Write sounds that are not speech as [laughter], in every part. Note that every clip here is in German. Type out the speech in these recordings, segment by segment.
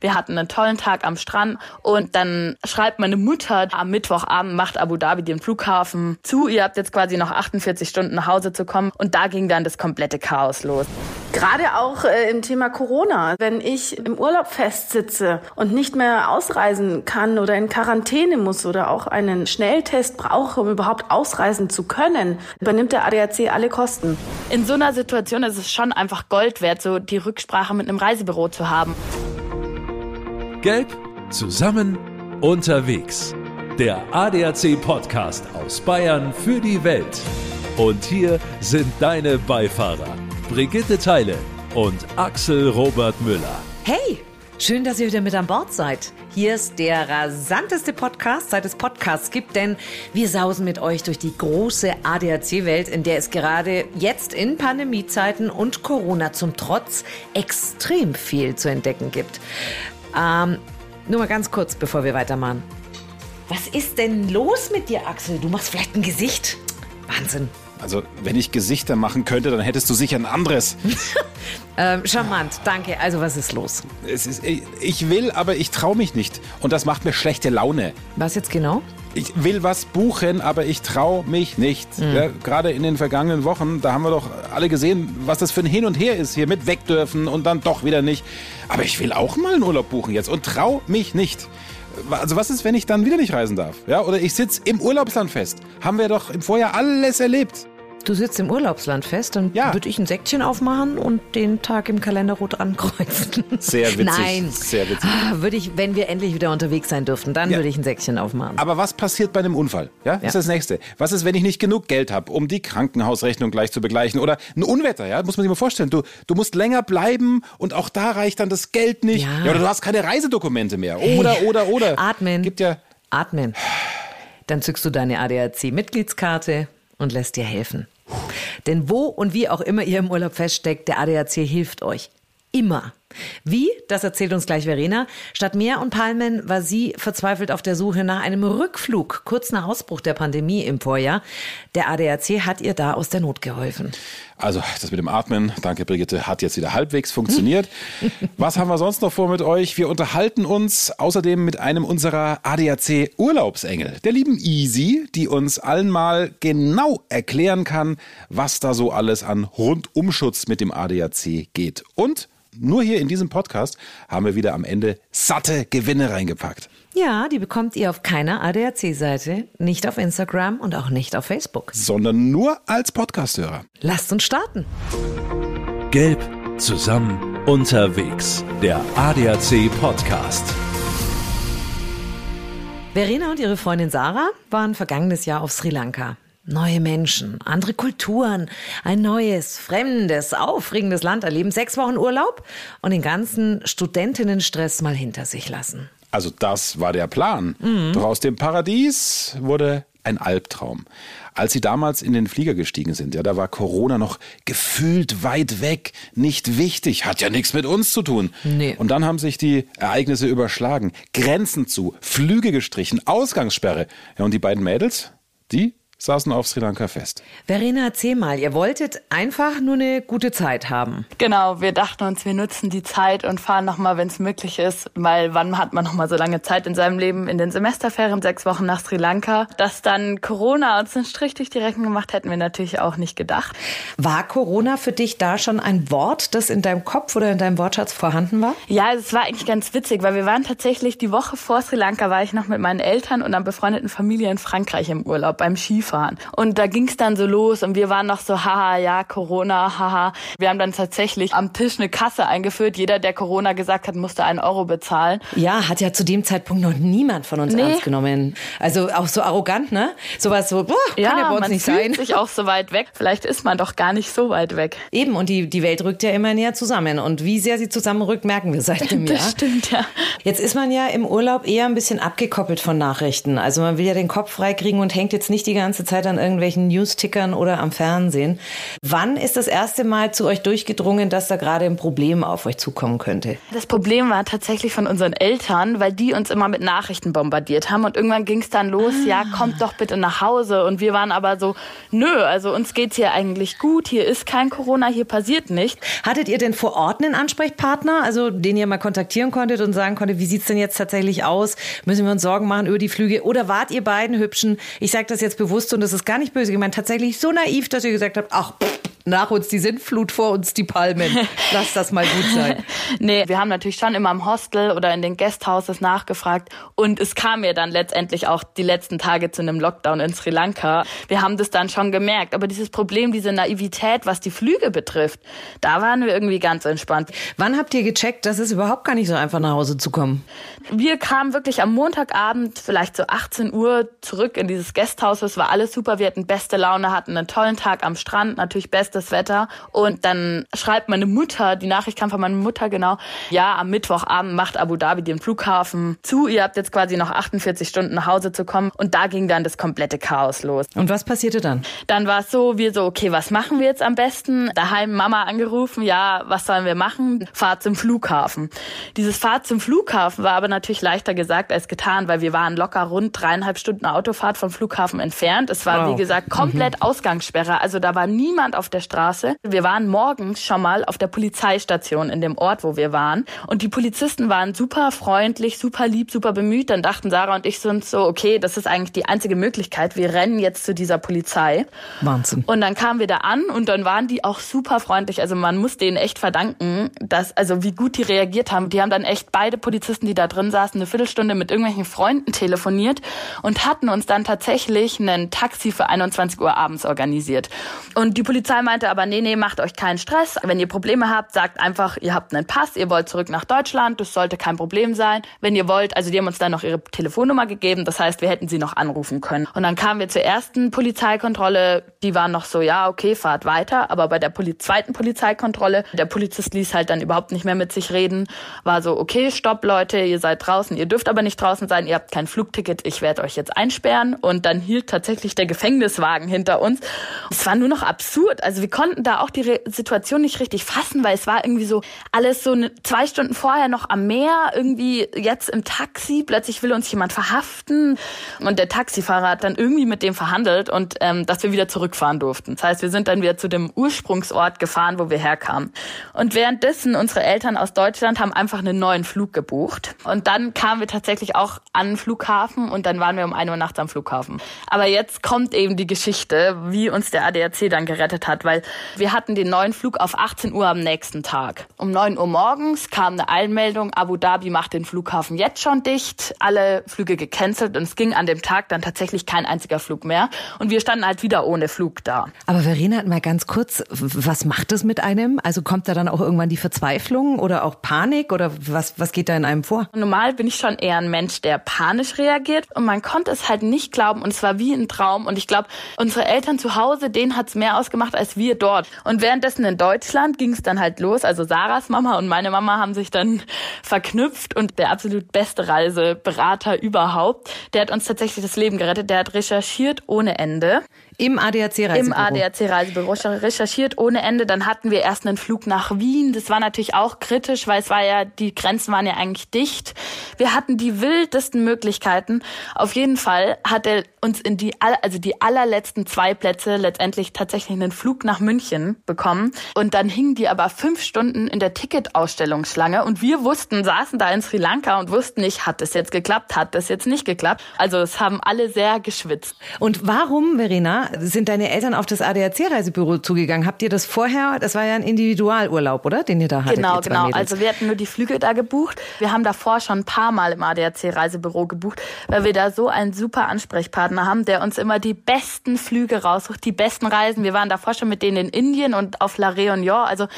Wir hatten einen tollen Tag am Strand und dann schreibt meine Mutter, am Mittwochabend macht Abu Dhabi den Flughafen zu. Ihr habt jetzt quasi noch 48 Stunden nach Hause zu kommen und da ging dann das komplette Chaos los. Gerade auch äh, im Thema Corona. Wenn ich im Urlaub festsitze und nicht mehr ausreisen kann oder in Quarantäne muss oder auch einen Schnelltest brauche, um überhaupt ausreisen zu können, übernimmt der ADAC alle Kosten. In so einer Situation ist es schon einfach Gold wert, so die Rücksprache mit einem Reisebüro zu haben. Gelb zusammen unterwegs. Der ADAC Podcast aus Bayern für die Welt. Und hier sind deine Beifahrer Brigitte Teile und Axel Robert Müller. Hey, schön, dass ihr wieder mit an Bord seid. Hier ist der rasanteste Podcast, seit es Podcasts gibt, denn wir sausen mit euch durch die große ADAC-Welt, in der es gerade jetzt in Pandemiezeiten und Corona zum Trotz extrem viel zu entdecken gibt. Ähm, nur mal ganz kurz, bevor wir weitermachen. Was ist denn los mit dir, Axel? Du machst vielleicht ein Gesicht. Wahnsinn. Also, wenn ich Gesichter machen könnte, dann hättest du sicher ein anderes. [laughs] ähm, charmant, danke. Also, was ist los? Es ist, ich will, aber ich traue mich nicht. Und das macht mir schlechte Laune. Was jetzt genau? Ich will was buchen, aber ich traue mich nicht. Mhm. Ja, Gerade in den vergangenen Wochen, da haben wir doch alle gesehen, was das für ein Hin und Her ist hier mit weg dürfen und dann doch wieder nicht. Aber ich will auch mal einen Urlaub buchen jetzt und traue mich nicht. Also was ist, wenn ich dann wieder nicht reisen darf? Ja, oder ich sitze im Urlaubsland fest. Haben wir doch im Vorjahr alles erlebt. Du sitzt im Urlaubsland fest, dann ja. würde ich ein Säckchen aufmachen und den Tag im Kalender rot ankreuzen. Sehr witzig. Nein. Sehr witzig. Ah, würde ich, wenn wir endlich wieder unterwegs sein dürften, dann ja. würde ich ein Säckchen aufmachen. Aber was passiert bei einem Unfall? Ja, ja. ist das nächste. Was ist, wenn ich nicht genug Geld habe, um die Krankenhausrechnung gleich zu begleichen? Oder ein Unwetter, ja, muss man sich mal vorstellen. Du, du musst länger bleiben und auch da reicht dann das Geld nicht. Ja. ja oder du hast keine Reisedokumente mehr. Oder, hey. oder, oder. Atmen. Gibt ja. Atmen. Dann zückst du deine ADAC-Mitgliedskarte und lässt dir helfen. Denn wo und wie auch immer ihr im Urlaub feststeckt, der ADAC hilft euch. Immer. Wie? Das erzählt uns gleich Verena. Statt Meer und Palmen war sie verzweifelt auf der Suche nach einem Rückflug, kurz nach Ausbruch der Pandemie im Vorjahr. Der ADAC hat ihr da aus der Not geholfen. Also, das mit dem Atmen, danke Brigitte, hat jetzt wieder halbwegs funktioniert. [laughs] Was haben wir sonst noch vor mit euch? Wir unterhalten uns außerdem mit einem unserer ADAC Urlaubsengel, der lieben Easy, die uns allen mal genau erklären kann, was da so alles an Rundumschutz mit dem ADAC geht. Und nur hier in diesem Podcast haben wir wieder am Ende satte Gewinne reingepackt. Ja, die bekommt ihr auf keiner ADAC-Seite, nicht auf Instagram und auch nicht auf Facebook. Sondern nur als Podcasthörer. Lasst uns starten. Gelb zusammen unterwegs. Der ADAC Podcast. Verena und ihre Freundin Sarah waren vergangenes Jahr auf Sri Lanka. Neue Menschen, andere Kulturen, ein neues, fremdes, aufregendes Land erleben, sechs Wochen Urlaub und den ganzen Studentinnenstress mal hinter sich lassen. Also das war der Plan. Mhm. Doch aus dem Paradies wurde ein Albtraum. Als sie damals in den Flieger gestiegen sind, ja, da war Corona noch gefühlt weit weg, nicht wichtig, hat ja nichts mit uns zu tun. Nee. Und dann haben sich die Ereignisse überschlagen, Grenzen zu, Flüge gestrichen, Ausgangssperre. Ja, und die beiden Mädels, die saßen auf Sri Lanka fest. Verena, erzähl mal, ihr wolltet einfach nur eine gute Zeit haben. Genau, wir dachten uns, wir nutzen die Zeit und fahren nochmal, wenn es möglich ist, weil wann hat man nochmal so lange Zeit in seinem Leben in den Semesterferien, sechs Wochen nach Sri Lanka. Dass dann Corona uns einen Strich durch die Rechnung gemacht, hätten wir natürlich auch nicht gedacht. War Corona für dich da schon ein Wort, das in deinem Kopf oder in deinem Wortschatz vorhanden war? Ja, es war eigentlich ganz witzig, weil wir waren tatsächlich die Woche vor Sri Lanka, war ich noch mit meinen Eltern und einer befreundeten Familie in Frankreich im Urlaub beim Skifahren. Skifahren. Und da ging es dann so los und wir waren noch so, haha, ja, Corona, haha. Wir haben dann tatsächlich am Tisch eine Kasse eingeführt. Jeder, der Corona gesagt hat, musste einen Euro bezahlen. Ja, hat ja zu dem Zeitpunkt noch niemand von uns nee. ernst genommen. Also auch so arrogant, ne? Sowas so, boah, kann ja, ja bei uns man nicht fühlt sein. sich auch so weit weg. Vielleicht ist man doch gar nicht so weit weg. Eben, und die, die Welt rückt ja immer näher zusammen. Und wie sehr sie zusammenrückt, merken wir seit dem [laughs] Jahr. Das stimmt, ja. Jetzt ist man ja im Urlaub eher ein bisschen abgekoppelt von Nachrichten. Also man will ja den Kopf freikriegen und hängt jetzt nicht die ganze ganze Zeit an irgendwelchen News-Tickern oder am Fernsehen. Wann ist das erste Mal zu euch durchgedrungen, dass da gerade ein Problem auf euch zukommen könnte? Das Problem war tatsächlich von unseren Eltern, weil die uns immer mit Nachrichten bombardiert haben und irgendwann ging es dann los, ah. ja, kommt doch bitte nach Hause und wir waren aber so, nö, also uns geht's hier eigentlich gut, hier ist kein Corona, hier passiert nicht. Hattet ihr denn vor Ort einen Ansprechpartner, also den ihr mal kontaktieren konntet und sagen konntet, wie sieht's denn jetzt tatsächlich aus? Müssen wir uns Sorgen machen über die Flüge oder wart ihr beiden hübschen? Ich sage das jetzt bewusst und das ist gar nicht böse gemeint, tatsächlich so naiv, dass ihr gesagt habt, ach, pff, nach uns die Sintflut, vor uns die Palmen. [laughs] Lass das mal gut sein. [laughs] nee, wir haben natürlich schon immer im Hostel oder in den Guesthouses nachgefragt und es kam ja dann letztendlich auch die letzten Tage zu einem Lockdown in Sri Lanka. Wir haben das dann schon gemerkt, aber dieses Problem, diese Naivität, was die Flüge betrifft, da waren wir irgendwie ganz entspannt. Wann habt ihr gecheckt, dass es überhaupt gar nicht so einfach nach Hause zu kommen? Wir kamen wirklich am Montagabend, vielleicht so 18 Uhr, zurück in dieses Guesthouse. Es war alles super. Wir hatten beste Laune, hatten einen tollen Tag am Strand, natürlich bestes Wetter. Und dann schreibt meine Mutter, die Nachricht kam von meiner Mutter genau, ja, am Mittwochabend macht Abu Dhabi den Flughafen zu. Ihr habt jetzt quasi noch 48 Stunden nach Hause zu kommen. Und da ging dann das komplette Chaos los. Und was passierte dann? Dann war es so, wir so, okay, was machen wir jetzt am besten? Daheim Mama angerufen, ja, was sollen wir machen? Fahrt zum Flughafen. Dieses Fahrt zum Flughafen war aber natürlich leichter gesagt als getan, weil wir waren locker rund dreieinhalb Stunden Autofahrt vom Flughafen entfernt. Es war, wow. wie gesagt, komplett mhm. Ausgangssperre. Also da war niemand auf der Straße. Wir waren morgens schon mal auf der Polizeistation in dem Ort, wo wir waren. Und die Polizisten waren super freundlich, super lieb, super bemüht. Dann dachten Sarah und ich sind so, okay, das ist eigentlich die einzige Möglichkeit. Wir rennen jetzt zu dieser Polizei. Wahnsinn. Und dann kamen wir da an und dann waren die auch super freundlich. Also man muss denen echt verdanken, dass, also wie gut die reagiert haben. Die haben dann echt beide Polizisten, die da drin drin saßen, eine Viertelstunde mit irgendwelchen Freunden telefoniert und hatten uns dann tatsächlich ein Taxi für 21 Uhr abends organisiert. Und die Polizei meinte aber, nee, nee, macht euch keinen Stress. Wenn ihr Probleme habt, sagt einfach, ihr habt einen Pass, ihr wollt zurück nach Deutschland, das sollte kein Problem sein. Wenn ihr wollt, also die haben uns dann noch ihre Telefonnummer gegeben, das heißt, wir hätten sie noch anrufen können. Und dann kamen wir zur ersten Polizeikontrolle, die waren noch so, ja, okay, fahrt weiter, aber bei der Poli zweiten Polizeikontrolle, der Polizist ließ halt dann überhaupt nicht mehr mit sich reden, war so, okay, stopp Leute, ihr seid draußen, ihr dürft aber nicht draußen sein, ihr habt kein Flugticket, ich werde euch jetzt einsperren. Und dann hielt tatsächlich der Gefängniswagen hinter uns. Es war nur noch absurd. Also wir konnten da auch die Re Situation nicht richtig fassen, weil es war irgendwie so alles so eine, zwei Stunden vorher noch am Meer, irgendwie jetzt im Taxi, plötzlich will uns jemand verhaften. Und der Taxifahrer hat dann irgendwie mit dem verhandelt und ähm, dass wir wieder zurückfahren durften. Das heißt, wir sind dann wieder zu dem Ursprungsort gefahren, wo wir herkamen. Und währenddessen unsere Eltern aus Deutschland haben einfach einen neuen Flug gebucht. Und dann kamen wir tatsächlich auch an den Flughafen und dann waren wir um 1 Uhr nachts am Flughafen. Aber jetzt kommt eben die Geschichte, wie uns der ADAC dann gerettet hat, weil wir hatten den neuen Flug auf 18 Uhr am nächsten Tag. Um 9 Uhr morgens kam eine Einmeldung, Abu Dhabi macht den Flughafen jetzt schon dicht, alle Flüge gecancelt und es ging an dem Tag dann tatsächlich kein einziger Flug mehr und wir standen halt wieder ohne Flug da. Aber Verena, mal ganz kurz, was macht das mit einem? Also kommt da dann auch irgendwann die Verzweiflung oder auch Panik oder was, was geht da in einem vor? Normal bin ich schon eher ein Mensch, der panisch reagiert und man konnte es halt nicht glauben und es war wie ein Traum und ich glaube, unsere Eltern zu Hause, denen hat's mehr ausgemacht als wir dort. Und währenddessen in Deutschland ging es dann halt los, also Sarahs Mama und meine Mama haben sich dann verknüpft und der absolut beste Reiseberater überhaupt, der hat uns tatsächlich das Leben gerettet, der hat recherchiert ohne Ende. Im ADAC-Reisebüro? Im ADAC-Reisebüro recherchiert ohne Ende. Dann hatten wir erst einen Flug nach Wien. Das war natürlich auch kritisch, weil es war ja, die Grenzen waren ja eigentlich dicht. Wir hatten die wildesten Möglichkeiten. Auf jeden Fall hat er uns in die, also die allerletzten zwei Plätze letztendlich tatsächlich einen Flug nach München bekommen. Und dann hingen die aber fünf Stunden in der Ticketausstellungsschlange. Und wir wussten, saßen da in Sri Lanka und wussten nicht, hat das jetzt geklappt, hat das jetzt nicht geklappt. Also es haben alle sehr geschwitzt. Und warum, Verena, sind deine Eltern auf das ADAC-Reisebüro zugegangen? Habt ihr das vorher, das war ja ein Individualurlaub, oder? Den ihr da hattet? Genau, genau. Also wir hatten nur die Flüge da gebucht. Wir haben davor schon ein paar Mal im ADAC-Reisebüro gebucht, weil wir da so einen super Ansprechpartner haben, der uns immer die besten Flüge raussucht, die besten Reisen. Wir waren davor schon mit denen in Indien und auf La Réunion. Also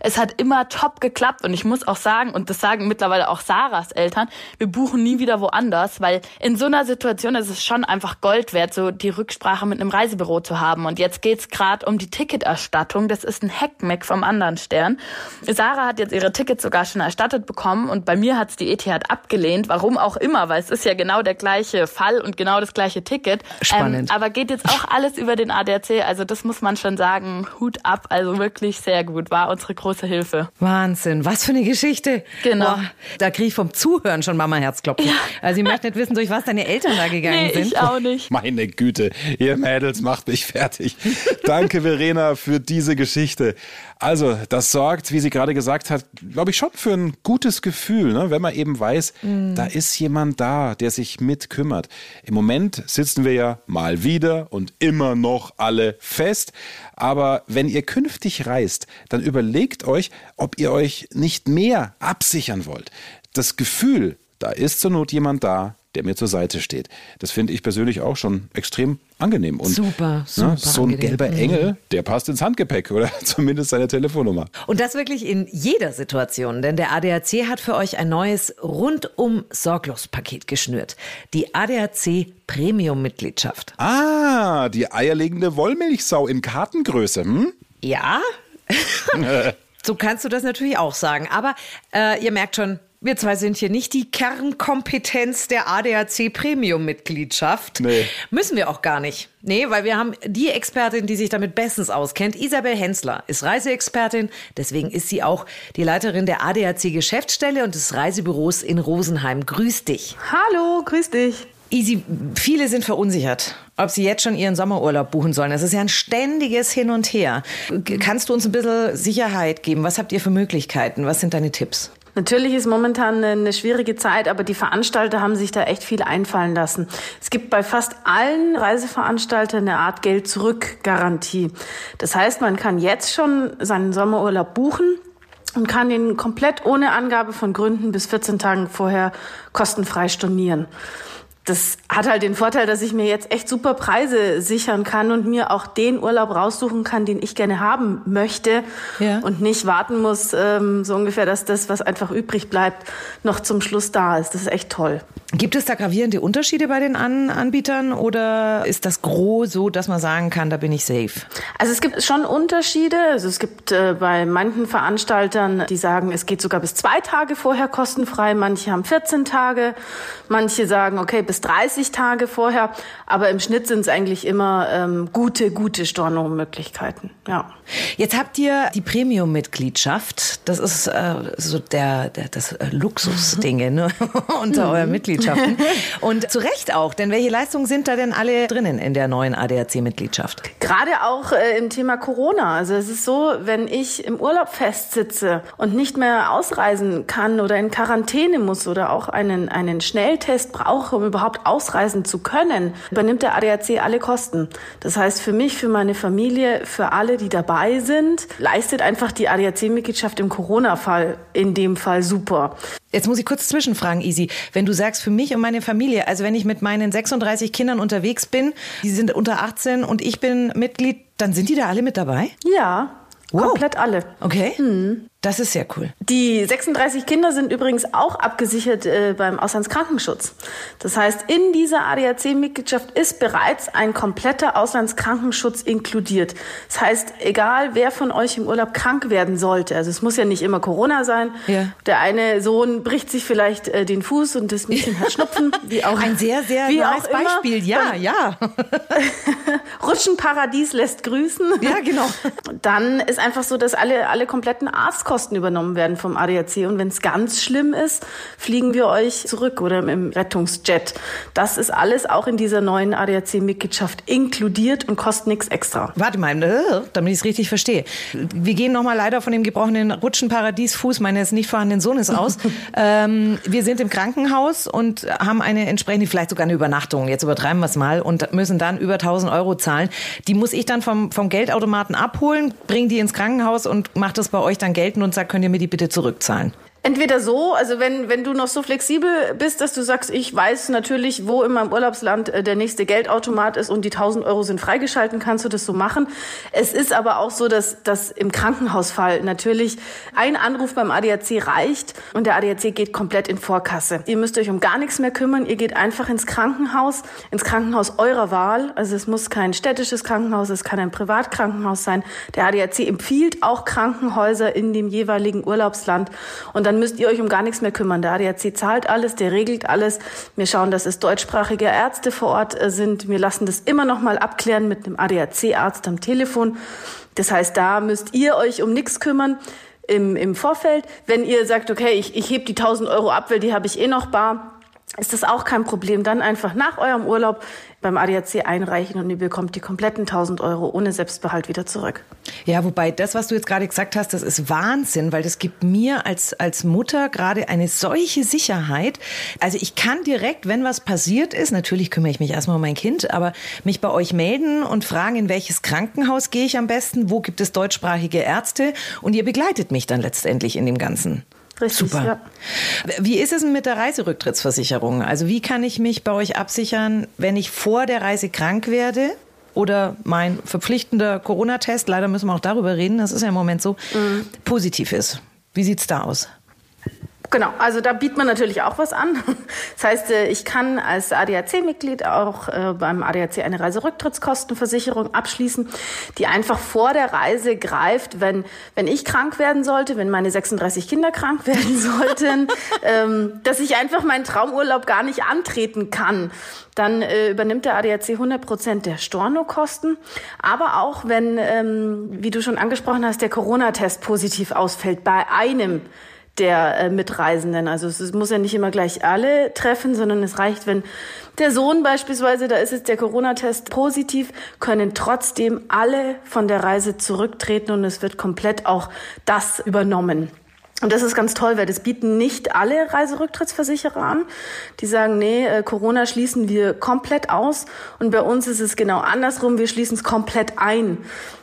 es hat immer top geklappt und ich muss auch sagen, und das sagen mittlerweile auch Sarahs Eltern, wir buchen nie wieder woanders, weil in so einer Situation ist es schon einfach Gold wert, so die Rücksprache mit einem Reisebüro zu haben. Und jetzt geht's gerade um die Ticketerstattung. Das ist ein Hackmeck vom anderen Stern. Sarah hat jetzt ihre Tickets sogar schon erstattet bekommen und bei mir hat's die ETH abgelehnt. Warum auch immer, weil es ist ja genau der gleiche Fall und genau das gleiche Ticket. Spannend. Ähm, aber geht jetzt auch alles über den ADAC. Also das muss man schon sagen. Hut ab. Also wirklich sehr gut. War unsere große Hilfe. Wahnsinn, was für eine Geschichte. Genau. Boah, da kriege ich vom Zuhören schon Mama Herzklopfen. Also ich möchte nicht wissen, durch was deine Eltern da gegangen Nee, sind. ich auch nicht. Meine Güte, ihr Mädels macht mich fertig. Danke, Verena, für diese Geschichte. Also, das sorgt, wie sie gerade gesagt hat, glaube ich schon für ein gutes Gefühl, ne? wenn man eben weiß, da ist jemand da, der sich mit kümmert. Im Moment sitzen wir ja mal wieder und immer noch alle fest. Aber wenn ihr künftig reist, dann überlegt euch, ob ihr euch nicht mehr absichern wollt. Das Gefühl, da ist zur Not jemand da, der mir zur Seite steht. Das finde ich persönlich auch schon extrem angenehm. Und, Super, ne, super so ein angenehm. gelber Mhm. Engel, der passt ins Handgepäck [laughs] oder zumindest seine Telefonnummer. Und das wirklich in jeder Situation, denn der ADAC hat für euch ein neues rundum Sorglos-Paket geschnürt. Die ADAC Premium-Mitgliedschaft. Ah, die eierlegende Wollmilchsau in Kartengröße. Hm? Ja, [laughs] so kannst du das natürlich auch sagen. Aber äh, ihr merkt schon, wir zwei sind hier nicht die Kernkompetenz der ADAC Premium-Mitgliedschaft. Nee. Müssen wir auch gar nicht. Nee, weil wir haben die Expertin, die sich damit bestens auskennt. Isabel Hensler ist Reiseexpertin. Deswegen ist sie auch die Leiterin der ADAC Geschäftsstelle und des Reisebüros in Rosenheim. Grüß dich. Hallo, grüß dich. Easy, viele sind verunsichert, ob sie jetzt schon ihren Sommerurlaub buchen sollen. Das ist ja ein ständiges Hin und Her. Kannst du uns ein bisschen Sicherheit geben? Was habt ihr für Möglichkeiten? Was sind deine Tipps? Natürlich ist momentan eine schwierige Zeit, aber die Veranstalter haben sich da echt viel einfallen lassen. Es gibt bei fast allen Reiseveranstaltern eine Art Geld-Zurück-Garantie. Das heißt, man kann jetzt schon seinen Sommerurlaub buchen und kann ihn komplett ohne Angabe von Gründen bis 14 Tagen vorher kostenfrei stornieren. Das hat halt den Vorteil, dass ich mir jetzt echt super Preise sichern kann und mir auch den Urlaub raussuchen kann, den ich gerne haben möchte Ja. und nicht warten muss, ähm, so ungefähr, dass das, was einfach übrig bleibt, noch zum Schluss da ist. Das ist echt toll. Gibt es da gravierende Unterschiede bei den An Anbietern oder ist das Gros so, dass man sagen kann, da bin ich safe? Also es gibt schon Unterschiede. Also es gibt äh, bei manchen Veranstaltern, die sagen, es geht sogar bis zwei Tage vorher kostenfrei. Manche haben 14 Tage. Manche sagen, okay, bis 30 Tage vorher. Aber im Schnitt sind es eigentlich immer ähm, gute, gute Stornomöglichkeiten. Ja. Jetzt habt ihr die Premium-Mitgliedschaft. Das ist äh, so der, der das äh, Luxusdinge ne? [laughs] unter euren Mitgliedschaften. [laughs] Und zu Recht auch, denn welche Leistungen sind da denn alle drinnen in der neuen ADAC-Mitgliedschaft? Gerade auch äh, im Thema Corona. Also es ist so, wenn ich im Urlaub festsitze und nicht mehr ausreisen kann oder in Quarantäne muss oder auch einen, einen Schnelltest brauche, um überhaupt ausreisen zu können, übernimmt der ADAC alle Kosten. Das heißt, für mich, für meine Familie, für alle, die dabei sind, leistet einfach die ADAC-Mitgliedschaft im Corona-Fall in dem Fall super. Jetzt muss ich kurz zwischenfragen, Easy. Wenn du sagst, für mich und meine Familie, also wenn ich mit meinen 36 Kindern unterwegs bin, die sind unter 18 und ich bin Mitglied, dann sind die da alle mit dabei? Ja, Wow. komplett alle. Okay. Das ist sehr cool. Die 36 Kinder sind übrigens auch abgesichert äh, beim Auslandskrankenschutz. Das heißt, in dieser ADAC-Mitgliedschaft ist bereits ein kompletter Auslandskrankenschutz inkludiert. Das heißt, egal wer von euch im Urlaub krank werden sollte, also es muss ja nicht immer Corona sein. Ja. Der eine Sohn bricht sich vielleicht äh, den Fuß und das Mädchen hat Schnupfen. [laughs] Wie auch, Ein sehr, sehr wie nice. Beispiel. Ja, ja. [laughs] Rutschenparadies lässt grüßen. Ja, genau. Dann ist einfach so, dass alle, alle kompletten Arztkosten übernommen werden vom ADAC. Und wenn es ganz schlimm ist, fliegen wir euch zurück oder im Rettungsjet. Das ist alles auch in dieser neuen ADAC-Mitgliedschaft inkludiert und kostet nichts extra. Warte mal, äh, damit ich es richtig verstehe. Wir gehen nochmal leider von dem gebrochenen Rutschenparadiesfuß meines nicht vorhandenen Sohnes aus. [laughs] ähm, wir sind im Krankenhaus und haben eine entsprechende, vielleicht sogar eine Übernachtung. Jetzt übertreiben wir es mal und müssen dann über 1000 Euro zahlen. Die muss ich dann vom, vom Geldautomaten abholen, bringe die ins Krankenhaus und mache das bei euch dann geltend und sage, könnt ihr mir die bitte zurückzahlen? Entweder so, also wenn, wenn du noch so flexibel bist, dass du sagst, ich weiß natürlich, wo in meinem Urlaubsland äh, der nächste Geldautomat ist und die 1000 Euro sind freigeschalten, kannst du das so machen. Es ist aber auch so, dass, dass im Krankenhausfall natürlich ein Anruf beim ADAC reicht und der ADAC geht komplett in Vorkasse. Ihr müsst euch um gar nichts mehr kümmern, ihr geht einfach ins Krankenhaus, ins Krankenhaus eurer Wahl. Also es muss kein städtisches Krankenhaus, es kann ein Privatkrankenhaus sein. Der ADAC empfiehlt auch Krankenhäuser in dem jeweiligen Urlaubsland und dann müsst ihr euch um gar nichts mehr kümmern. Der ADAC zahlt alles, der regelt alles. Wir schauen, dass es deutschsprachige Ärzte vor Ort äh, sind. Wir lassen das immer noch mal abklären mit einem ADAC-Arzt am Telefon. Das heißt, da müsst ihr euch um nichts kümmern im, im Vorfeld. Wenn ihr sagt, okay, ich, ich heb die 1000 Euro ab, weil die habe ich eh noch bar, ist das auch kein Problem. Dann einfach nach eurem Urlaub beim ADAC einreichen und ihr bekommt die kompletten 1000 Euro ohne Selbstbehalt wieder zurück. Ja, wobei das, was du jetzt gerade gesagt hast, das ist Wahnsinn, weil das gibt mir als, als Mutter gerade eine solche Sicherheit. Also ich kann direkt, wenn was passiert ist, natürlich kümmere ich mich erstmal um mein Kind, aber mich bei euch melden und fragen, in welches Krankenhaus gehe ich am besten, wo gibt es deutschsprachige Ärzte und ihr begleitet mich dann letztendlich in dem Ganzen. Richtig, Super. Ja. Wie ist es denn mit der Reiserücktrittsversicherung? Also wie kann ich mich bei euch absichern, wenn ich vor der Reise krank werde? Oder mein verpflichtender Corona-Test, leider müssen wir auch darüber reden, das ist ja im Moment so, mhm. positiv ist. Wie sieht's da aus? Genau, also da bietet man natürlich auch was an. [laughs] Das heißt, äh, ich kann als ADAC-Mitglied auch äh, beim ADAC eine Reiserücktrittskostenversicherung abschließen, die einfach vor der Reise greift, wenn, wenn ich krank werden sollte, wenn meine 36 Kinder krank [laughs] werden sollten, ähm, dass ich einfach meinen Traumurlaub gar nicht antreten kann. Dann äh, übernimmt der ADAC 100 Prozent der Stornokosten. Aber auch wenn, ähm, wie du schon angesprochen hast, der Corona-Test positiv ausfällt bei einem der äh, Mitreisenden. Also es, es muss ja nicht immer gleich alle treffen, sondern es reicht, wenn der Sohn beispielsweise, da ist jetzt der Corona-Test positiv, können trotzdem alle von der Reise zurücktreten und es wird komplett auch das übernommen. Und das ist ganz toll, weil das bieten nicht alle Reiserücktrittsversicherer an. Die sagen, nee, äh, Corona schließen wir komplett aus. Und bei uns ist es genau andersrum, wir schließen es komplett ein.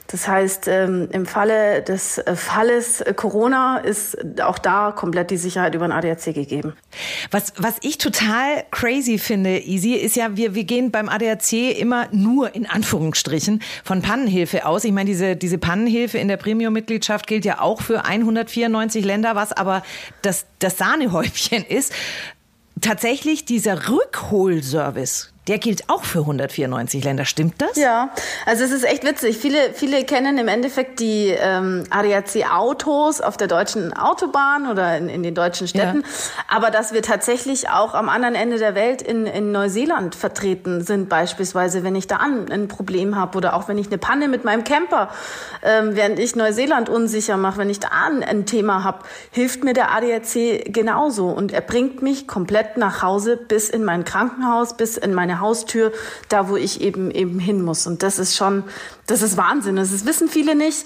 Das heißt, ähm, im Falle des äh, Falles äh, Corona ist auch da komplett die Sicherheit über den ADAC gegeben. Was, was ich total crazy finde, Easy, ist ja, wir, wir gehen beim ADAC immer nur in Anführungsstrichen von Pannenhilfe aus. Ich meine, diese, diese Pannenhilfe in der Premium-Mitgliedschaft gilt ja auch für 194 Länder, was aber das, das Sahnehäubchen ist. Tatsächlich dieser Rückholservice, der gilt auch für 194 Länder, stimmt das? Ja, also es ist echt witzig. Viele, viele kennen im Endeffekt die ähm, ADAC-Autos auf der deutschen Autobahn oder in, in den deutschen Städten. Ja. Aber dass wir tatsächlich auch am anderen Ende der Welt in, in Neuseeland vertreten sind, beispielsweise, wenn ich da ein, ein Problem habe oder auch wenn ich eine Panne mit meinem Camper, ähm, während ich Neuseeland unsicher mache, wenn ich da ein, ein Thema habe, hilft mir der ADAC genauso und er bringt mich komplett nach Hause bis in mein Krankenhaus, bis in meine Haustür, da wo ich eben eben hin muss. Und das ist schon, das ist Wahnsinn. Das wissen viele nicht.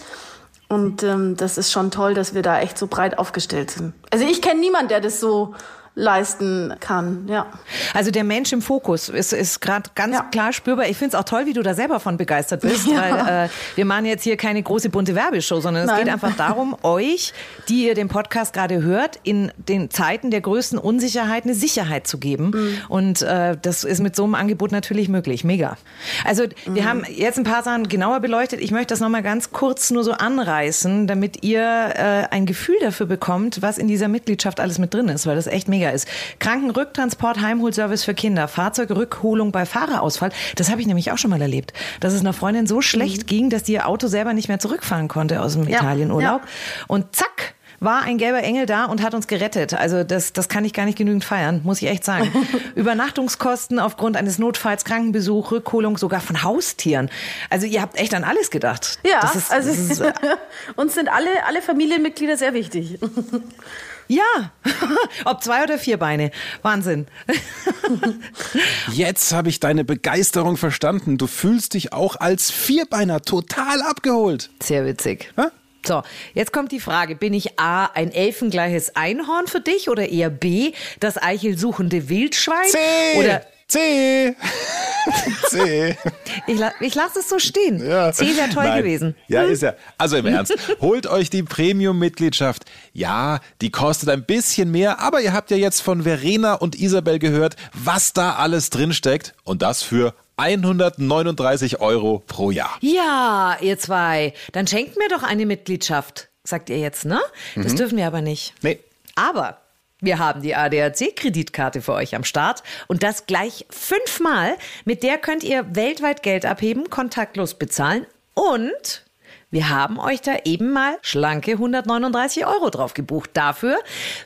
Und ähm, das ist schon toll, dass wir da echt so breit aufgestellt sind. Also ich kenne niemanden, der das so leisten kann. Ja. Also der Mensch im Fokus ist, ist gerade ganz ja. klar spürbar. Ich finde es auch toll, wie du da selber von begeistert bist, ja. weil äh, wir machen jetzt hier keine große bunte Werbeshow, sondern es Nein. geht einfach darum, [laughs] euch, die ihr den Podcast gerade hört, in den Zeiten der größten Unsicherheit eine Sicherheit zu geben. Mhm. Und äh, das ist mit so einem Angebot natürlich möglich. Mega. Also wir mhm. haben jetzt ein paar Sachen genauer beleuchtet. Ich möchte das nochmal ganz kurz nur so anreißen, damit ihr äh, ein Gefühl dafür bekommt, was in dieser Mitgliedschaft alles mit drin ist, weil das echt mega ist. Krankenrücktransport, Heimholservice für Kinder, Fahrzeugrückholung bei Fahrerausfall. Das habe ich nämlich auch schon mal erlebt. Dass es einer Freundin so schlecht mhm. ging, dass die ihr Auto selber nicht mehr zurückfahren konnte aus dem ja. Italienurlaub. Ja. Und zack, war ein gelber Engel da und hat uns gerettet. Also das, das kann ich gar nicht genügend feiern, muss ich echt sagen. [laughs] Übernachtungskosten aufgrund eines Notfalls, Krankenbesuch, Rückholung sogar von Haustieren. Also ihr habt echt an alles gedacht. Ja, ist, also ist, [laughs] uns sind alle, alle Familienmitglieder sehr wichtig. [laughs] Ja, [laughs] ob zwei oder vier Beine. Wahnsinn. [laughs] Jetzt habe ich deine Begeisterung verstanden. Du fühlst dich auch als Vierbeiner total abgeholt. Sehr witzig. Ha? So, jetzt kommt die Frage, bin ich A, ein elfengleiches Einhorn für dich oder eher B, das eichelsuchende Wildschwein? C. Oder C. [laughs] C. Ich, la ich lasse es so stehen. Ja. C wäre toll Nein. gewesen. Ja, ist ja. Also im Ernst, holt euch die Premium-Mitgliedschaft. Ja, die kostet ein bisschen mehr, aber ihr habt ja jetzt von Verena und Isabel gehört, was da alles drinsteckt. Und das für 139 Euro pro Jahr. Ja, ihr zwei, dann schenkt mir doch eine Mitgliedschaft, sagt ihr jetzt, ne? Das dürfen wir aber nicht. Nee. Aber wir haben die ADAC-Kreditkarte für euch am Start und das gleich fünfmal. Mit der könnt ihr weltweit Geld abheben, kontaktlos bezahlen und wir haben euch da eben mal schlanke 139 Euro drauf gebucht. Dafür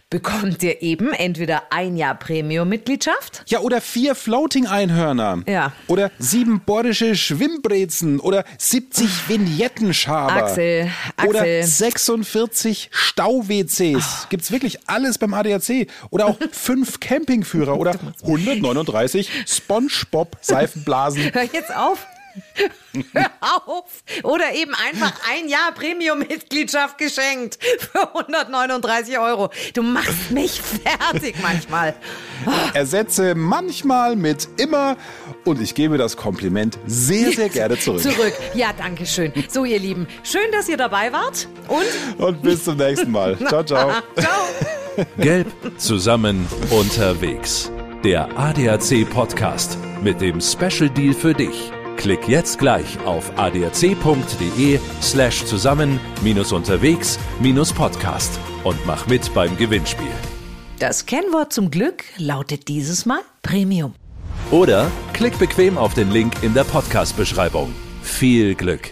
bekommt ihr eben entweder ein Jahr Premium-Mitgliedschaft. Ja, oder vier Floating-Einhörner. Ja. Oder sieben bordische Schwimmbrezen. Oder 70 Vignettenschaber. Axel, Oder Axel. 46 Stau-WCs. Gibt's wirklich alles beim ADAC. Oder auch [laughs] fünf Campingführer. Oder 139 Spongebob-Seifenblasen. Hör jetzt auf. [laughs] Hör auf. Oder eben einfach ein Jahr Premium-Mitgliedschaft geschenkt für 139 Euro. Du machst mich fertig manchmal. [laughs] Ersetze manchmal mit immer. Und ich gebe das Kompliment sehr, sehr [laughs] gerne zurück. Zurück. Ja, danke schön. So, ihr Lieben, schön, dass ihr dabei wart. Und Und bis zum nächsten Mal. Ciao, ciao. ciao. Gelb zusammen unterwegs. Der ADAC Podcast mit dem Special Deal für dich. Klick jetzt gleich auf adac.de slash zusammen minus unterwegs minus Podcast und mach mit beim Gewinnspiel. Das Kennwort zum Glück lautet dieses Mal Premium. Oder klick bequem auf den Link in der Podcast-Beschreibung. Viel Glück!